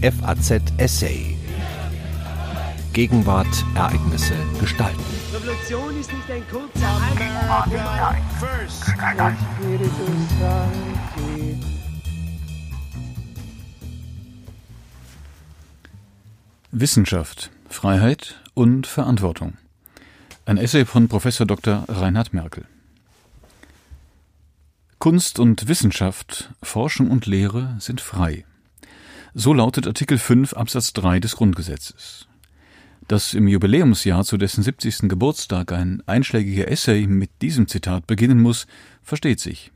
FAZ Essay. Gegenwart, Ereignisse, Gestalten. Revolution ist nicht ein kurzer Wissenschaft, Freiheit und Verantwortung. Ein Essay von Professor Dr. Reinhard Merkel. Kunst und Wissenschaft, Forschung und Lehre sind frei. So lautet Artikel 5 Absatz 3 des Grundgesetzes. Dass im Jubiläumsjahr zu dessen 70. Geburtstag ein einschlägiger Essay mit diesem Zitat beginnen muss, versteht sich.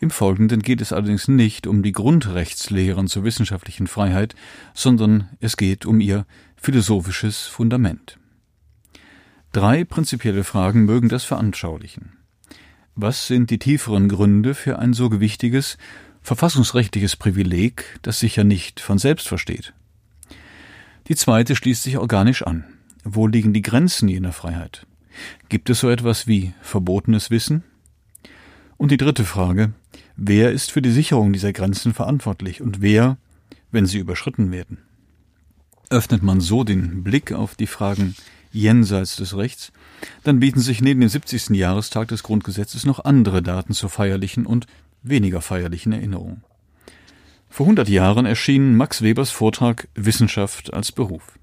Im Folgenden geht es allerdings nicht um die Grundrechtslehren zur wissenschaftlichen Freiheit, sondern es geht um ihr philosophisches Fundament. Drei prinzipielle Fragen mögen das veranschaulichen. Was sind die tieferen Gründe für ein so gewichtiges, verfassungsrechtliches Privileg, das sich ja nicht von selbst versteht? Die zweite schließt sich organisch an. Wo liegen die Grenzen jener Freiheit? Gibt es so etwas wie verbotenes Wissen? Und die dritte Frage, wer ist für die Sicherung dieser Grenzen verantwortlich und wer, wenn sie überschritten werden? Öffnet man so den Blick auf die Fragen jenseits des Rechts, dann bieten sich neben dem 70. Jahrestag des Grundgesetzes noch andere Daten zur feierlichen und weniger feierlichen Erinnerung. Vor 100 Jahren erschien Max Webers Vortrag Wissenschaft als Beruf.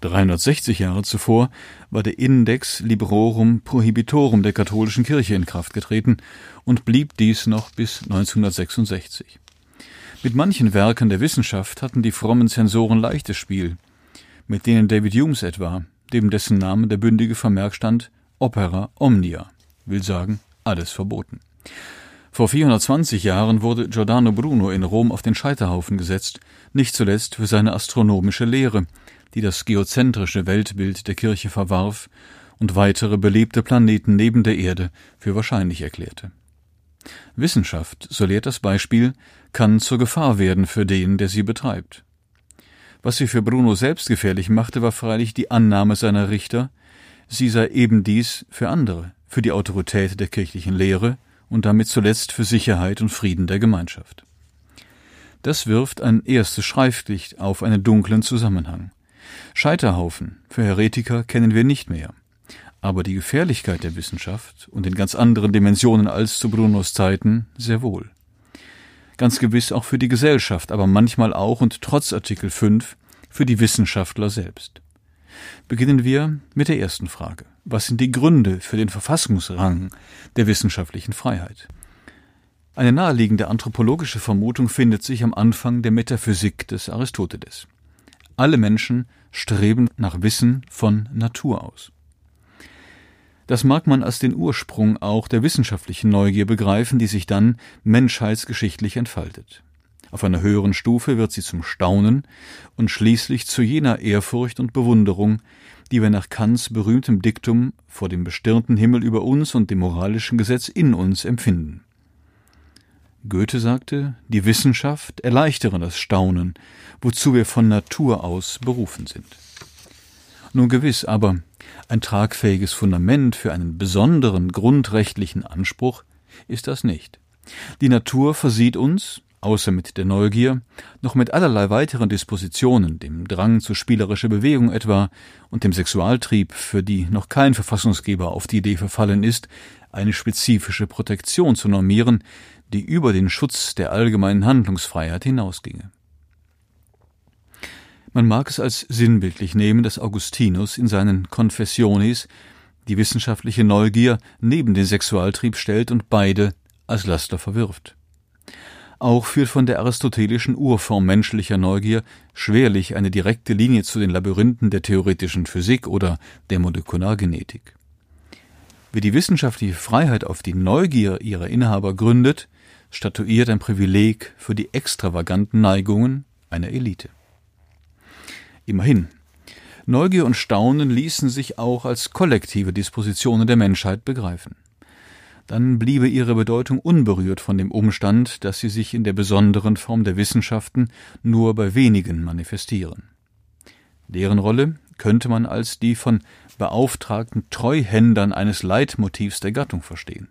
360 Jahre zuvor war der Index Librorum Prohibitorum der katholischen Kirche in Kraft getreten und blieb dies noch bis 1966. Mit manchen Werken der Wissenschaft hatten die frommen Zensoren leichtes Spiel, mit denen David Humes etwa dem dessen Name der bündige Vermerk stand Opera Omnia, will sagen, alles verboten. Vor 420 Jahren wurde Giordano Bruno in Rom auf den Scheiterhaufen gesetzt, nicht zuletzt für seine astronomische Lehre, die das geozentrische Weltbild der Kirche verwarf und weitere belebte Planeten neben der Erde für wahrscheinlich erklärte. Wissenschaft, so lehrt das Beispiel, kann zur Gefahr werden für den, der sie betreibt. Was sie für Bruno selbst gefährlich machte, war freilich die Annahme seiner Richter, sie sei eben dies für andere, für die Autorität der kirchlichen Lehre und damit zuletzt für Sicherheit und Frieden der Gemeinschaft. Das wirft ein erstes Schreiflicht auf einen dunklen Zusammenhang. Scheiterhaufen für Heretiker kennen wir nicht mehr. Aber die Gefährlichkeit der Wissenschaft und in ganz anderen Dimensionen als zu Brunos Zeiten sehr wohl ganz gewiss auch für die Gesellschaft, aber manchmal auch und trotz Artikel 5 für die Wissenschaftler selbst. Beginnen wir mit der ersten Frage. Was sind die Gründe für den Verfassungsrang der wissenschaftlichen Freiheit? Eine naheliegende anthropologische Vermutung findet sich am Anfang der Metaphysik des Aristoteles. Alle Menschen streben nach Wissen von Natur aus. Das mag man als den Ursprung auch der wissenschaftlichen Neugier begreifen, die sich dann menschheitsgeschichtlich entfaltet. Auf einer höheren Stufe wird sie zum Staunen und schließlich zu jener Ehrfurcht und Bewunderung, die wir nach Kants berühmtem Diktum vor dem bestirnten Himmel über uns und dem moralischen Gesetz in uns empfinden. Goethe sagte, die Wissenschaft erleichtere das Staunen, wozu wir von Natur aus berufen sind. Nun gewiss, aber ein tragfähiges Fundament für einen besonderen grundrechtlichen Anspruch ist das nicht. Die Natur versieht uns, außer mit der Neugier, noch mit allerlei weiteren Dispositionen, dem Drang zu spielerischer Bewegung etwa und dem Sexualtrieb, für die noch kein Verfassungsgeber auf die Idee verfallen ist, eine spezifische Protektion zu normieren, die über den Schutz der allgemeinen Handlungsfreiheit hinausginge. Man mag es als sinnbildlich nehmen, dass Augustinus in seinen Confessiones die wissenschaftliche Neugier neben den Sexualtrieb stellt und beide als Laster verwirft. Auch führt von der aristotelischen Urform menschlicher Neugier schwerlich eine direkte Linie zu den Labyrinthen der theoretischen Physik oder der Molekulargenetik. Wer die wissenschaftliche Freiheit auf die Neugier ihrer Inhaber gründet, statuiert ein Privileg für die extravaganten Neigungen einer Elite. Immerhin. Neugier und Staunen ließen sich auch als kollektive Dispositionen der Menschheit begreifen. Dann bliebe ihre Bedeutung unberührt von dem Umstand, dass sie sich in der besonderen Form der Wissenschaften nur bei wenigen manifestieren. Deren Rolle könnte man als die von beauftragten Treuhändern eines Leitmotivs der Gattung verstehen.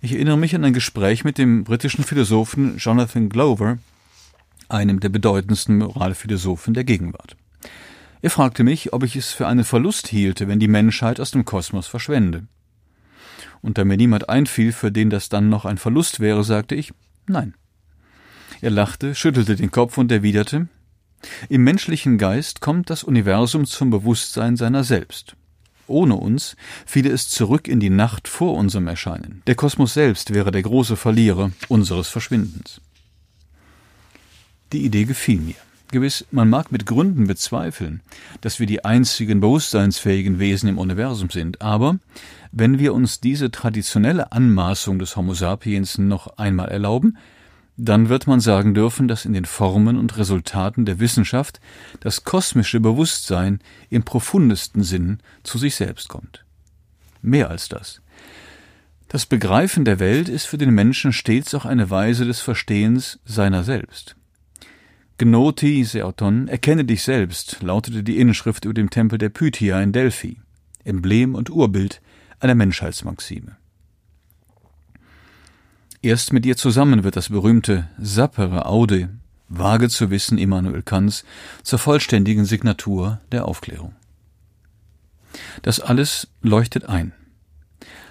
Ich erinnere mich an ein Gespräch mit dem britischen Philosophen Jonathan Glover, einem der bedeutendsten Moralphilosophen der Gegenwart. Er fragte mich, ob ich es für einen Verlust hielte, wenn die Menschheit aus dem Kosmos verschwende. Und da mir niemand einfiel, für den das dann noch ein Verlust wäre, sagte ich Nein. Er lachte, schüttelte den Kopf und erwiderte Im menschlichen Geist kommt das Universum zum Bewusstsein seiner selbst. Ohne uns fiele es zurück in die Nacht vor unserem Erscheinen. Der Kosmos selbst wäre der große Verlierer unseres Verschwindens. Die Idee gefiel mir. Gewiss, man mag mit Gründen bezweifeln, dass wir die einzigen bewusstseinsfähigen Wesen im Universum sind, aber wenn wir uns diese traditionelle Anmaßung des Homo sapiens noch einmal erlauben, dann wird man sagen dürfen, dass in den Formen und Resultaten der Wissenschaft das kosmische Bewusstsein im profundesten Sinn zu sich selbst kommt. Mehr als das. Das Begreifen der Welt ist für den Menschen stets auch eine Weise des Verstehens seiner selbst. Gnoti Seoton, erkenne dich selbst, lautete die Inschrift über dem Tempel der Pythia in Delphi, Emblem und Urbild einer Menschheitsmaxime. Erst mit ihr zusammen wird das berühmte Sapere Aude, vage zu wissen Immanuel Kants, zur vollständigen Signatur der Aufklärung. Das alles leuchtet ein.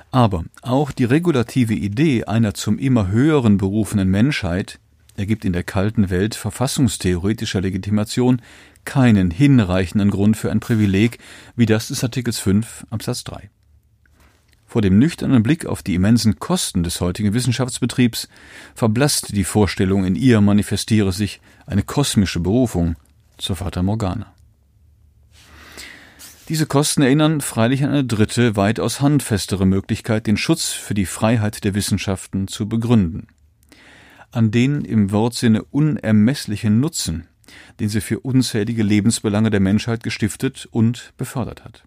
Aber auch die regulative Idee einer zum immer höheren berufenen Menschheit ergibt in der kalten Welt verfassungstheoretischer Legitimation keinen hinreichenden Grund für ein Privileg wie das des Artikels 5 Absatz 3. Vor dem nüchternen Blick auf die immensen Kosten des heutigen Wissenschaftsbetriebs verblasst die Vorstellung, in ihr manifestiere sich eine kosmische Berufung zur Fata Morgana. Diese Kosten erinnern freilich an eine dritte, weitaus handfestere Möglichkeit, den Schutz für die Freiheit der Wissenschaften zu begründen. An den im Wortsinne unermesslichen Nutzen, den sie für unzählige Lebensbelange der Menschheit gestiftet und befördert hat.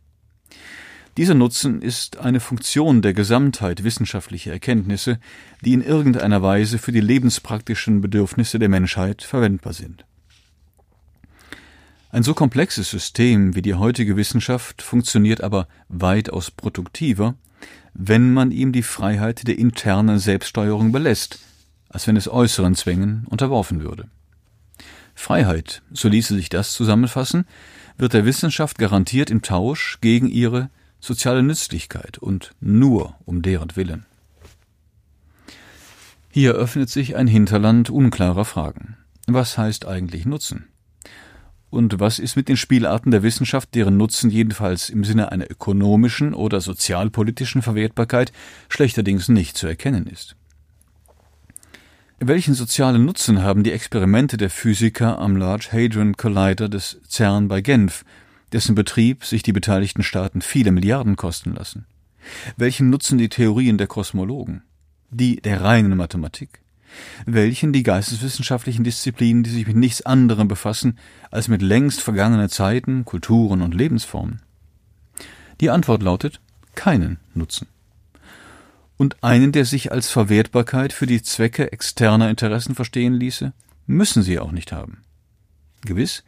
Dieser Nutzen ist eine Funktion der Gesamtheit wissenschaftlicher Erkenntnisse, die in irgendeiner Weise für die lebenspraktischen Bedürfnisse der Menschheit verwendbar sind. Ein so komplexes System wie die heutige Wissenschaft funktioniert aber weitaus produktiver, wenn man ihm die Freiheit der internen Selbststeuerung belässt, als wenn es äußeren Zwängen unterworfen würde. Freiheit, so ließe sich das zusammenfassen, wird der Wissenschaft garantiert im Tausch gegen ihre soziale Nützlichkeit und nur um deren Willen. Hier öffnet sich ein Hinterland unklarer Fragen. Was heißt eigentlich Nutzen? Und was ist mit den Spielarten der Wissenschaft, deren Nutzen jedenfalls im Sinne einer ökonomischen oder sozialpolitischen Verwertbarkeit schlechterdings nicht zu erkennen ist? Welchen sozialen Nutzen haben die Experimente der Physiker am Large Hadron Collider des CERN bei Genf dessen Betrieb sich die beteiligten Staaten viele Milliarden kosten lassen? Welchen nutzen die Theorien der Kosmologen? Die der reinen Mathematik? Welchen die geisteswissenschaftlichen Disziplinen, die sich mit nichts anderem befassen als mit längst vergangenen Zeiten, Kulturen und Lebensformen? Die Antwort lautet keinen Nutzen. Und einen, der sich als Verwertbarkeit für die Zwecke externer Interessen verstehen ließe, müssen sie auch nicht haben. Gewiss,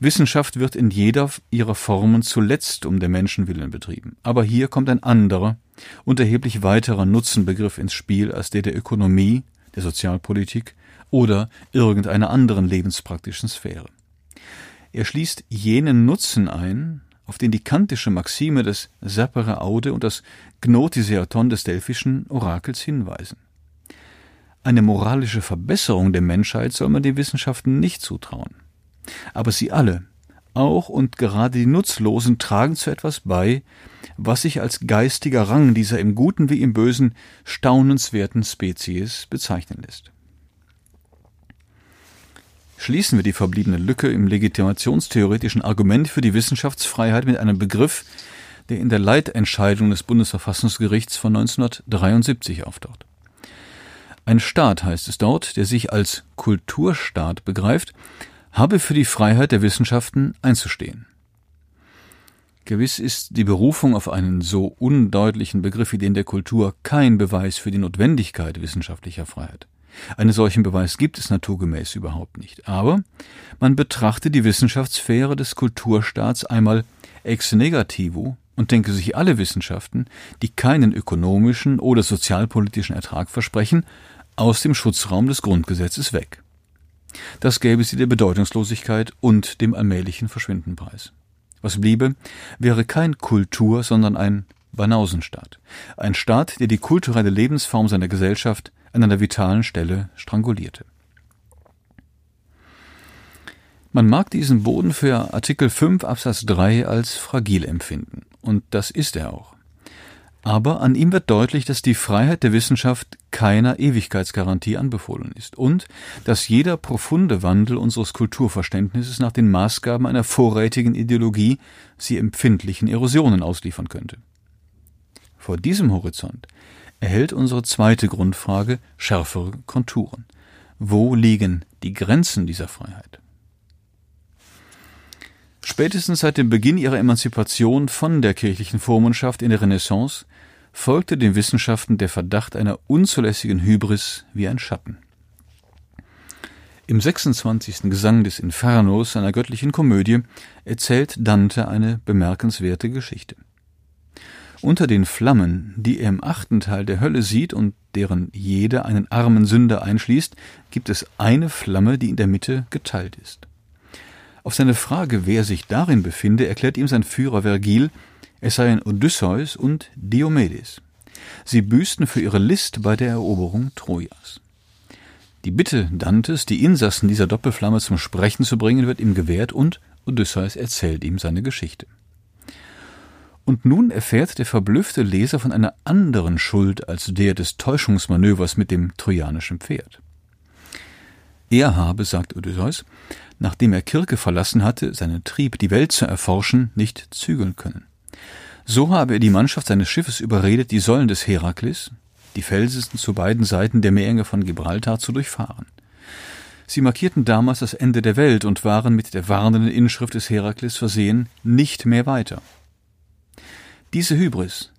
Wissenschaft wird in jeder ihrer Formen zuletzt um der Menschen willen betrieben. Aber hier kommt ein anderer und erheblich weiterer Nutzenbegriff ins Spiel als der der Ökonomie, der Sozialpolitik oder irgendeiner anderen lebenspraktischen Sphäre. Er schließt jenen Nutzen ein, auf den die kantische Maxime des Sapere Aude und das Gnotiseaton des delphischen Orakels hinweisen. Eine moralische Verbesserung der Menschheit soll man den Wissenschaften nicht zutrauen. Aber sie alle, auch und gerade die Nutzlosen, tragen zu etwas bei, was sich als geistiger Rang dieser im Guten wie im Bösen staunenswerten Spezies bezeichnen lässt. Schließen wir die verbliebene Lücke im legitimationstheoretischen Argument für die Wissenschaftsfreiheit mit einem Begriff, der in der Leitentscheidung des Bundesverfassungsgerichts von 1973 auftaucht. Ein Staat heißt es dort, der sich als Kulturstaat begreift, habe für die Freiheit der Wissenschaften einzustehen. Gewiss ist die Berufung auf einen so undeutlichen Begriff wie den der Kultur kein Beweis für die Notwendigkeit wissenschaftlicher Freiheit. Einen solchen Beweis gibt es naturgemäß überhaupt nicht. Aber man betrachte die Wissenschaftssphäre des Kulturstaats einmal ex negativo und denke sich alle Wissenschaften, die keinen ökonomischen oder sozialpolitischen Ertrag versprechen, aus dem Schutzraum des Grundgesetzes weg. Das gäbe sie der Bedeutungslosigkeit und dem allmählichen Verschwinden preis. Was bliebe, wäre kein Kultur, sondern ein Banausenstaat. Ein Staat, der die kulturelle Lebensform seiner Gesellschaft an einer vitalen Stelle strangulierte. Man mag diesen Boden für Artikel 5 Absatz 3 als fragil empfinden. Und das ist er auch. Aber an ihm wird deutlich, dass die Freiheit der Wissenschaft keiner Ewigkeitsgarantie anbefohlen ist und dass jeder profunde Wandel unseres Kulturverständnisses nach den Maßgaben einer vorrätigen Ideologie sie empfindlichen Erosionen ausliefern könnte. Vor diesem Horizont erhält unsere zweite Grundfrage schärfere Konturen. Wo liegen die Grenzen dieser Freiheit? Spätestens seit dem Beginn ihrer Emanzipation von der kirchlichen Vormundschaft in der Renaissance folgte den Wissenschaften der Verdacht einer unzulässigen Hybris wie ein Schatten. Im 26. Gesang des Infernos seiner göttlichen Komödie erzählt Dante eine bemerkenswerte Geschichte. Unter den Flammen, die er im achten Teil der Hölle sieht und deren jede einen armen Sünder einschließt, gibt es eine Flamme, die in der Mitte geteilt ist. Auf seine Frage, wer sich darin befinde, erklärt ihm sein Führer Vergil, es seien Odysseus und Diomedes. Sie büßten für ihre List bei der Eroberung Trojas. Die Bitte Dantes, die Insassen dieser Doppelflamme zum Sprechen zu bringen, wird ihm gewährt und Odysseus erzählt ihm seine Geschichte. Und nun erfährt der verblüffte Leser von einer anderen Schuld als der des Täuschungsmanövers mit dem trojanischen Pferd. Er habe, sagt Odysseus, nachdem er Kirke verlassen hatte, seinen Trieb, die Welt zu erforschen, nicht zügeln können. So habe er die Mannschaft seines Schiffes überredet, die Säulen des Herakles, die Felsen zu beiden Seiten der Meerenge von Gibraltar zu durchfahren. Sie markierten damals das Ende der Welt und waren mit der warnenden Inschrift des Herakles versehen, nicht mehr weiter. Diese Hybris,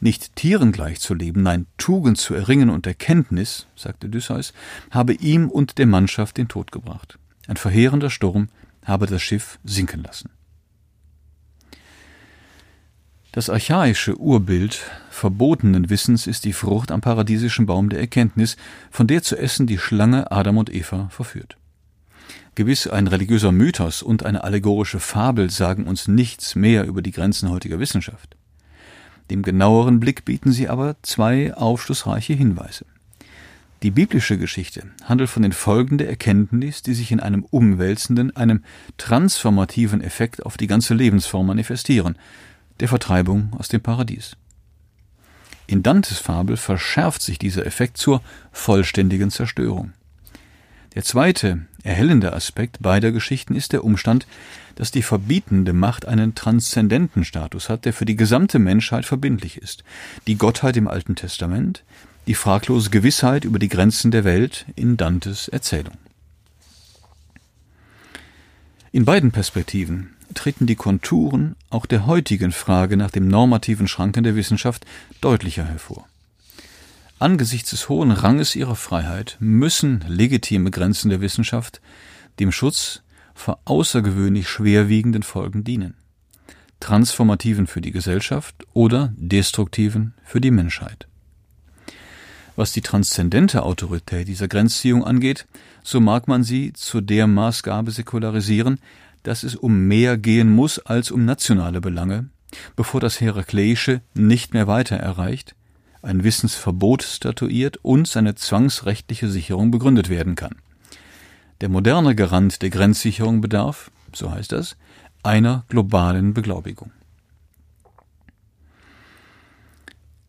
nicht Tieren gleich zu leben, nein, Tugend zu erringen und Erkenntnis, sagte Odysseus, habe ihm und der Mannschaft den Tod gebracht. Ein verheerender Sturm habe das Schiff sinken lassen. Das archaische Urbild verbotenen Wissens ist die Frucht am paradiesischen Baum der Erkenntnis, von der zu essen die Schlange Adam und Eva verführt. Gewiss ein religiöser Mythos und eine allegorische Fabel sagen uns nichts mehr über die Grenzen heutiger Wissenschaft. Dem genaueren Blick bieten sie aber zwei aufschlussreiche Hinweise. Die biblische Geschichte handelt von den Folgen der Erkenntnis, die sich in einem umwälzenden, einem transformativen Effekt auf die ganze Lebensform manifestieren, der Vertreibung aus dem Paradies. In Dantes Fabel verschärft sich dieser Effekt zur vollständigen Zerstörung. Der zweite, erhellende Aspekt beider Geschichten ist der Umstand, dass die verbietende Macht einen transzendenten Status hat, der für die gesamte Menschheit verbindlich ist. Die Gottheit im Alten Testament, die fraglose Gewissheit über die Grenzen der Welt in Dantes Erzählung. In beiden Perspektiven treten die Konturen auch der heutigen Frage nach dem normativen Schranken der Wissenschaft deutlicher hervor. Angesichts des hohen Ranges ihrer Freiheit müssen legitime Grenzen der Wissenschaft dem Schutz vor außergewöhnlich schwerwiegenden Folgen dienen, transformativen für die Gesellschaft oder destruktiven für die Menschheit. Was die transzendente Autorität dieser Grenzziehung angeht, so mag man sie zu der Maßgabe säkularisieren, dass es um mehr gehen muss als um nationale Belange, bevor das Herakleische nicht mehr weiter erreicht, ein Wissensverbot statuiert und seine zwangsrechtliche Sicherung begründet werden kann. Der moderne Garant der Grenzsicherung bedarf, so heißt das, einer globalen Beglaubigung.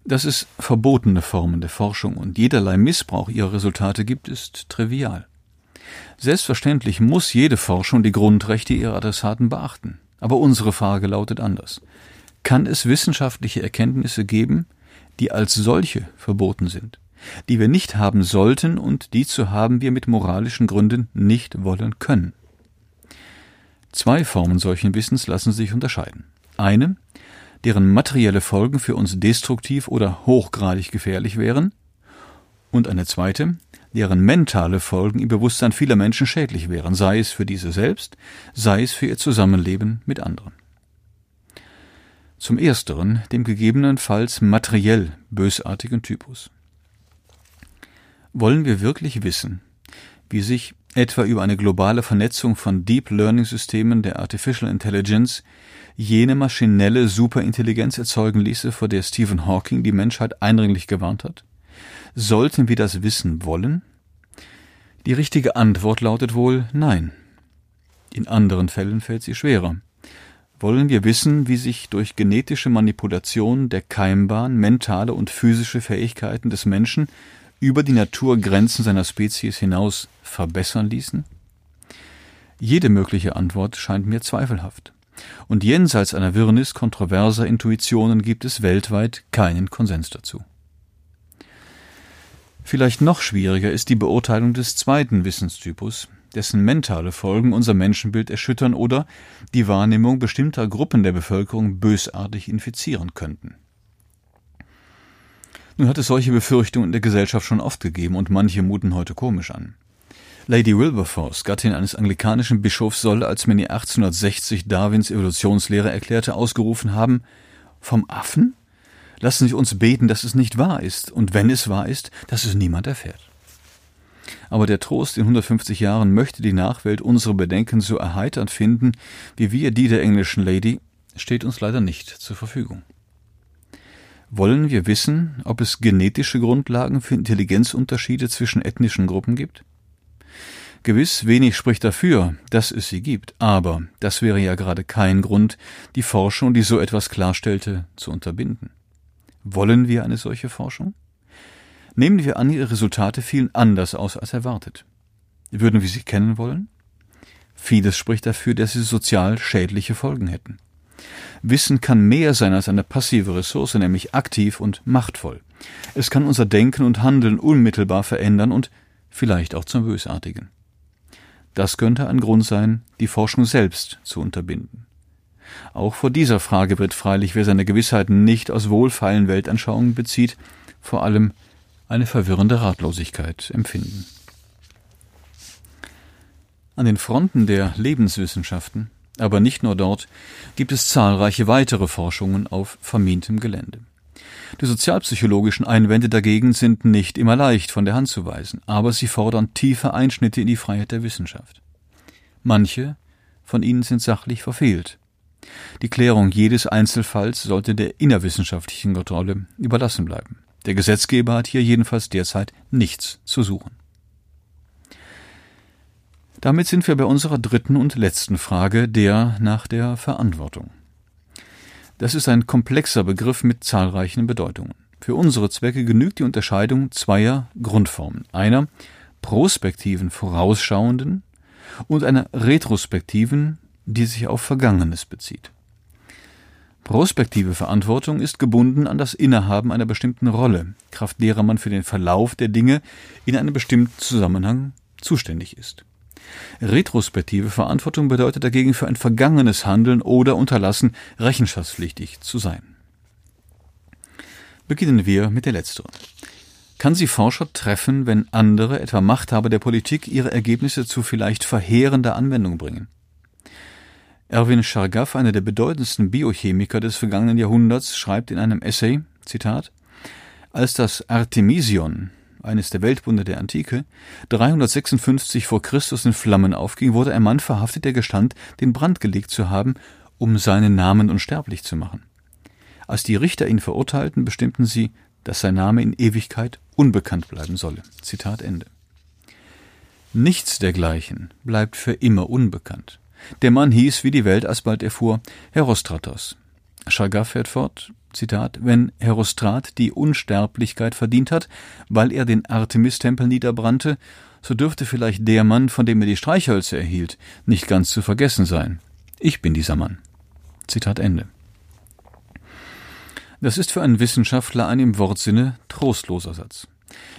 Dass es verbotene Formen der Forschung und jederlei Missbrauch ihrer Resultate gibt, ist trivial. Selbstverständlich muss jede Forschung die Grundrechte ihrer Adressaten beachten. Aber unsere Frage lautet anders. Kann es wissenschaftliche Erkenntnisse geben, die als solche verboten sind, die wir nicht haben sollten und die zu haben wir mit moralischen Gründen nicht wollen können? Zwei Formen solchen Wissens lassen sich unterscheiden. Eine, deren materielle Folgen für uns destruktiv oder hochgradig gefährlich wären, und eine zweite, deren mentale Folgen im Bewusstsein vieler Menschen schädlich wären, sei es für diese selbst, sei es für ihr Zusammenleben mit anderen. Zum ersteren, dem gegebenenfalls materiell bösartigen Typus. Wollen wir wirklich wissen, wie sich etwa über eine globale Vernetzung von Deep Learning Systemen der Artificial Intelligence, jene maschinelle Superintelligenz erzeugen ließe, vor der Stephen Hawking die Menschheit eindringlich gewarnt hat? Sollten wir das wissen wollen? Die richtige Antwort lautet wohl Nein. In anderen Fällen fällt sie schwerer. Wollen wir wissen, wie sich durch genetische Manipulation der Keimbahn mentale und physische Fähigkeiten des Menschen über die Naturgrenzen seiner Spezies hinaus verbessern ließen? Jede mögliche Antwort scheint mir zweifelhaft. Und jenseits einer Wirrnis kontroverser Intuitionen gibt es weltweit keinen Konsens dazu. Vielleicht noch schwieriger ist die Beurteilung des zweiten Wissenstypus, dessen mentale Folgen unser Menschenbild erschüttern oder die Wahrnehmung bestimmter Gruppen der Bevölkerung bösartig infizieren könnten. Nun hat es solche Befürchtungen in der Gesellschaft schon oft gegeben und manche muten heute komisch an. Lady Wilberforce, Gattin eines anglikanischen Bischofs, soll, als man ihr 1860 Darwins Evolutionslehre erklärte, ausgerufen haben, vom Affen? Lassen Sie uns beten, dass es nicht wahr ist, und wenn es wahr ist, dass es niemand erfährt. Aber der Trost in 150 Jahren möchte die Nachwelt unsere Bedenken so erheiternd finden, wie wir die der englischen Lady, steht uns leider nicht zur Verfügung. Wollen wir wissen, ob es genetische Grundlagen für Intelligenzunterschiede zwischen ethnischen Gruppen gibt? Gewiss, wenig spricht dafür, dass es sie gibt, aber das wäre ja gerade kein Grund, die Forschung, die so etwas klarstellte, zu unterbinden. Wollen wir eine solche Forschung? Nehmen wir an, ihre Resultate fielen anders aus als erwartet. Würden wir sie kennen wollen? Vieles spricht dafür, dass sie sozial schädliche Folgen hätten. Wissen kann mehr sein als eine passive Ressource, nämlich aktiv und machtvoll. Es kann unser Denken und Handeln unmittelbar verändern und vielleicht auch zum Bösartigen. Das könnte ein Grund sein, die Forschung selbst zu unterbinden. Auch vor dieser Frage wird freilich, wer seine Gewissheiten nicht aus wohlfeilen Weltanschauungen bezieht, vor allem eine verwirrende Ratlosigkeit empfinden. An den Fronten der Lebenswissenschaften, aber nicht nur dort, gibt es zahlreiche weitere Forschungen auf vermintem Gelände. Die sozialpsychologischen Einwände dagegen sind nicht immer leicht von der Hand zu weisen, aber sie fordern tiefe Einschnitte in die Freiheit der Wissenschaft. Manche von ihnen sind sachlich verfehlt. Die Klärung jedes Einzelfalls sollte der innerwissenschaftlichen Kontrolle überlassen bleiben. Der Gesetzgeber hat hier jedenfalls derzeit nichts zu suchen. Damit sind wir bei unserer dritten und letzten Frage, der nach der Verantwortung. Das ist ein komplexer Begriff mit zahlreichen Bedeutungen. Für unsere Zwecke genügt die Unterscheidung zweier Grundformen, einer prospektiven, vorausschauenden und einer retrospektiven, die sich auf Vergangenes bezieht. Prospektive Verantwortung ist gebunden an das Innehaben einer bestimmten Rolle, kraft derer man für den Verlauf der Dinge in einem bestimmten Zusammenhang zuständig ist. Retrospektive Verantwortung bedeutet dagegen für ein vergangenes Handeln oder Unterlassen rechenschaftspflichtig zu sein. Beginnen wir mit der letzteren. Kann sie Forscher treffen, wenn andere, etwa Machthaber der Politik, ihre Ergebnisse zu vielleicht verheerender Anwendung bringen? Erwin Chargaff, einer der bedeutendsten Biochemiker des vergangenen Jahrhunderts, schreibt in einem Essay, Zitat, als das Artemision, eines der Weltwunder der Antike, 356 vor Christus in Flammen aufging, wurde ein Mann verhaftet, der gestand, den Brand gelegt zu haben, um seinen Namen unsterblich zu machen. Als die Richter ihn verurteilten, bestimmten sie, dass sein Name in Ewigkeit unbekannt bleiben solle. Zitat Ende. Nichts dergleichen bleibt für immer unbekannt. Der Mann hieß, wie die Welt alsbald erfuhr, Herostratos. Chagaf fährt fort, Zitat, wenn Herostrat die Unsterblichkeit verdient hat, weil er den Artemis-Tempel niederbrannte, so dürfte vielleicht der Mann, von dem er die Streichhölzer erhielt, nicht ganz zu vergessen sein. Ich bin dieser Mann. Zitat Ende. Das ist für einen Wissenschaftler ein im Wortsinne trostloser Satz.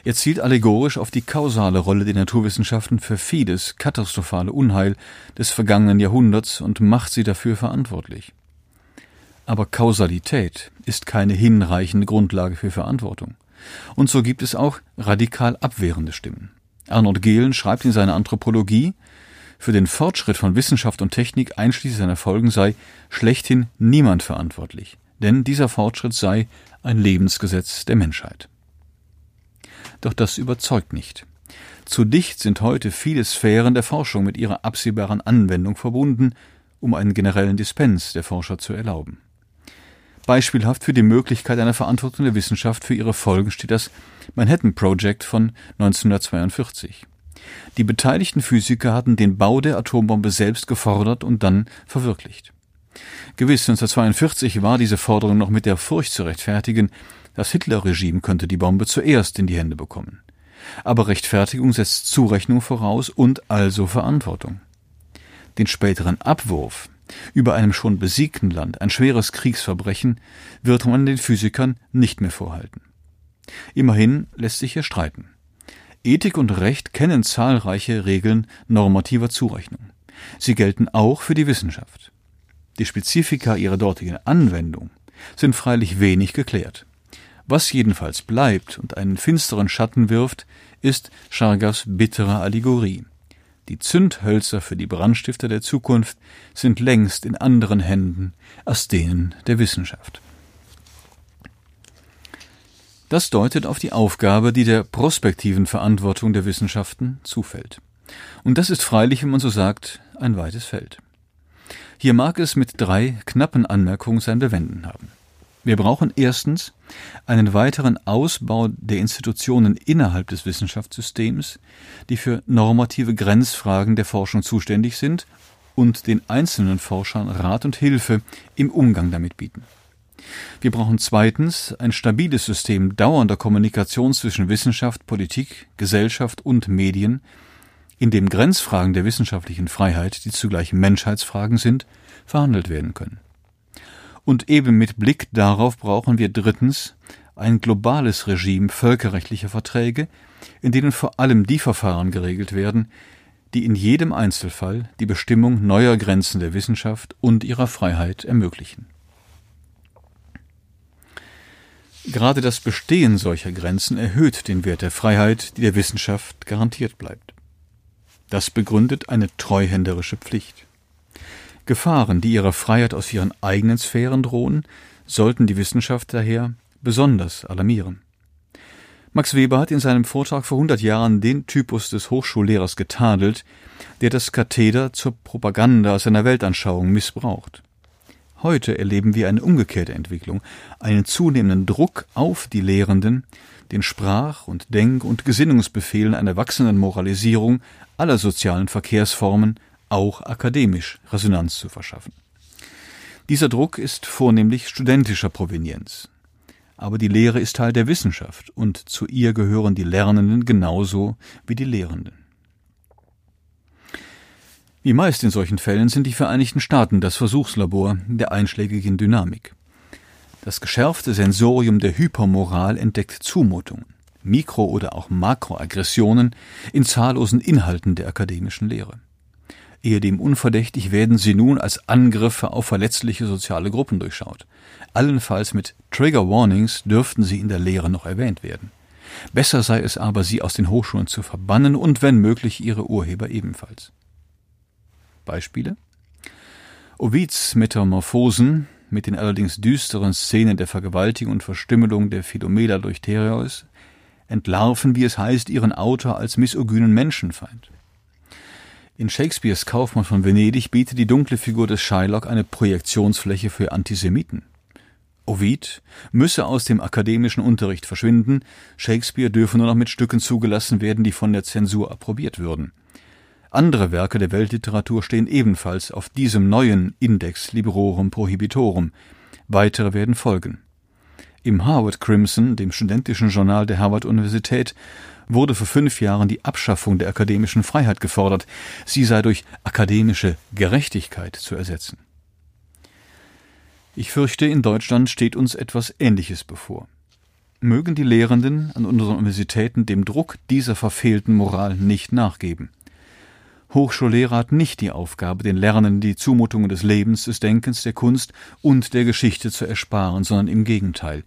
Er zielt allegorisch auf die kausale Rolle der Naturwissenschaften für vieles katastrophale Unheil des vergangenen Jahrhunderts und macht sie dafür verantwortlich. Aber Kausalität ist keine hinreichende Grundlage für Verantwortung. Und so gibt es auch radikal abwehrende Stimmen. Arnold Gehlen schreibt in seiner Anthropologie, für den Fortschritt von Wissenschaft und Technik einschließlich seiner Folgen sei schlechthin niemand verantwortlich, denn dieser Fortschritt sei ein Lebensgesetz der Menschheit. Doch das überzeugt nicht. Zu dicht sind heute viele Sphären der Forschung mit ihrer absehbaren Anwendung verbunden, um einen generellen Dispens der Forscher zu erlauben. Beispielhaft für die Möglichkeit einer Verantwortung der Wissenschaft für ihre Folgen steht das Manhattan Project von 1942. Die beteiligten Physiker hatten den Bau der Atombombe selbst gefordert und dann verwirklicht. Gewiss, 1942 war diese Forderung noch mit der Furcht zu rechtfertigen, das Hitler-Regime könnte die Bombe zuerst in die Hände bekommen. Aber Rechtfertigung setzt Zurechnung voraus und also Verantwortung. Den späteren Abwurf über einem schon besiegten Land, ein schweres Kriegsverbrechen, wird man den Physikern nicht mehr vorhalten. Immerhin lässt sich hier streiten. Ethik und Recht kennen zahlreiche Regeln normativer Zurechnung. Sie gelten auch für die Wissenschaft. Die Spezifika ihrer dortigen Anwendung sind freilich wenig geklärt. Was jedenfalls bleibt und einen finsteren Schatten wirft, ist Chargas bittere Allegorie. Die Zündhölzer für die Brandstifter der Zukunft sind längst in anderen Händen als denen der Wissenschaft. Das deutet auf die Aufgabe, die der prospektiven Verantwortung der Wissenschaften zufällt. Und das ist freilich, wenn man so sagt, ein weites Feld. Hier mag es mit drei knappen Anmerkungen sein Bewenden haben. Wir brauchen erstens einen weiteren Ausbau der Institutionen innerhalb des Wissenschaftssystems, die für normative Grenzfragen der Forschung zuständig sind und den einzelnen Forschern Rat und Hilfe im Umgang damit bieten. Wir brauchen zweitens ein stabiles System dauernder Kommunikation zwischen Wissenschaft, Politik, Gesellschaft und Medien, in dem Grenzfragen der wissenschaftlichen Freiheit, die zugleich Menschheitsfragen sind, verhandelt werden können. Und eben mit Blick darauf brauchen wir drittens ein globales Regime völkerrechtlicher Verträge, in denen vor allem die Verfahren geregelt werden, die in jedem Einzelfall die Bestimmung neuer Grenzen der Wissenschaft und ihrer Freiheit ermöglichen. Gerade das Bestehen solcher Grenzen erhöht den Wert der Freiheit, die der Wissenschaft garantiert bleibt. Das begründet eine treuhänderische Pflicht. Gefahren, die ihrer Freiheit aus ihren eigenen Sphären drohen, sollten die Wissenschaft daher besonders alarmieren. Max Weber hat in seinem Vortrag vor 100 Jahren den Typus des Hochschullehrers getadelt, der das Katheder zur Propaganda seiner Weltanschauung missbraucht. Heute erleben wir eine umgekehrte Entwicklung, einen zunehmenden Druck auf die Lehrenden, den Sprach- und Denk- und Gesinnungsbefehlen einer wachsenden Moralisierung aller sozialen Verkehrsformen auch akademisch Resonanz zu verschaffen. Dieser Druck ist vornehmlich studentischer Provenienz. Aber die Lehre ist Teil der Wissenschaft und zu ihr gehören die Lernenden genauso wie die Lehrenden. Wie meist in solchen Fällen sind die Vereinigten Staaten das Versuchslabor der einschlägigen Dynamik. Das geschärfte Sensorium der Hypermoral entdeckt Zumutungen, Mikro- oder auch Makroaggressionen in zahllosen Inhalten der akademischen Lehre. Ehedem unverdächtig werden sie nun als Angriffe auf verletzliche soziale Gruppen durchschaut. Allenfalls mit Trigger Warnings dürften sie in der Lehre noch erwähnt werden. Besser sei es aber, sie aus den Hochschulen zu verbannen und wenn möglich ihre Urheber ebenfalls. Beispiele? Ovids Metamorphosen mit den allerdings düsteren Szenen der Vergewaltigung und Verstümmelung der Philomela durch Tereus entlarven, wie es heißt, ihren Autor als misogynen Menschenfeind. In Shakespeares Kaufmann von Venedig bietet die dunkle Figur des Shylock eine Projektionsfläche für Antisemiten. Ovid müsse aus dem akademischen Unterricht verschwinden, Shakespeare dürfe nur noch mit Stücken zugelassen werden, die von der Zensur approbiert würden. Andere Werke der Weltliteratur stehen ebenfalls auf diesem neuen Index Librorum Prohibitorum. Weitere werden folgen. Im Harvard Crimson, dem studentischen Journal der Harvard-Universität, wurde vor fünf Jahren die Abschaffung der akademischen Freiheit gefordert. Sie sei durch akademische Gerechtigkeit zu ersetzen. Ich fürchte, in Deutschland steht uns etwas Ähnliches bevor. Mögen die Lehrenden an unseren Universitäten dem Druck dieser verfehlten Moral nicht nachgeben. Hochschullehrer hat nicht die Aufgabe, den Lernenden die Zumutungen des Lebens, des Denkens, der Kunst und der Geschichte zu ersparen, sondern im Gegenteil,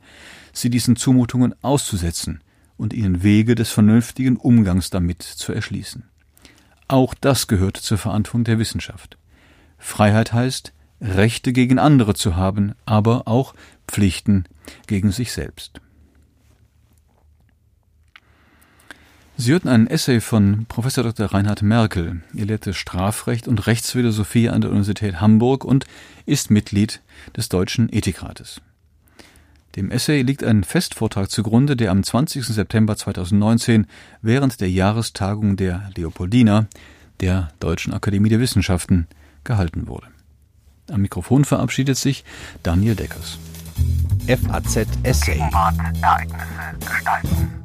sie diesen Zumutungen auszusetzen und ihnen Wege des vernünftigen Umgangs damit zu erschließen. Auch das gehört zur Verantwortung der Wissenschaft. Freiheit heißt, Rechte gegen andere zu haben, aber auch Pflichten gegen sich selbst. Sie hörten einen Essay von Prof. Dr. Reinhard Merkel. Er lehrte Strafrecht und Rechtsphilosophie an der Universität Hamburg und ist Mitglied des Deutschen Ethikrates. Dem Essay liegt ein Festvortrag zugrunde, der am 20. September 2019 während der Jahrestagung der Leopoldina, der Deutschen Akademie der Wissenschaften, gehalten wurde. Am Mikrofon verabschiedet sich Daniel Deckers. FAZ Essay. Gegenwart, Ereignisse gestalten.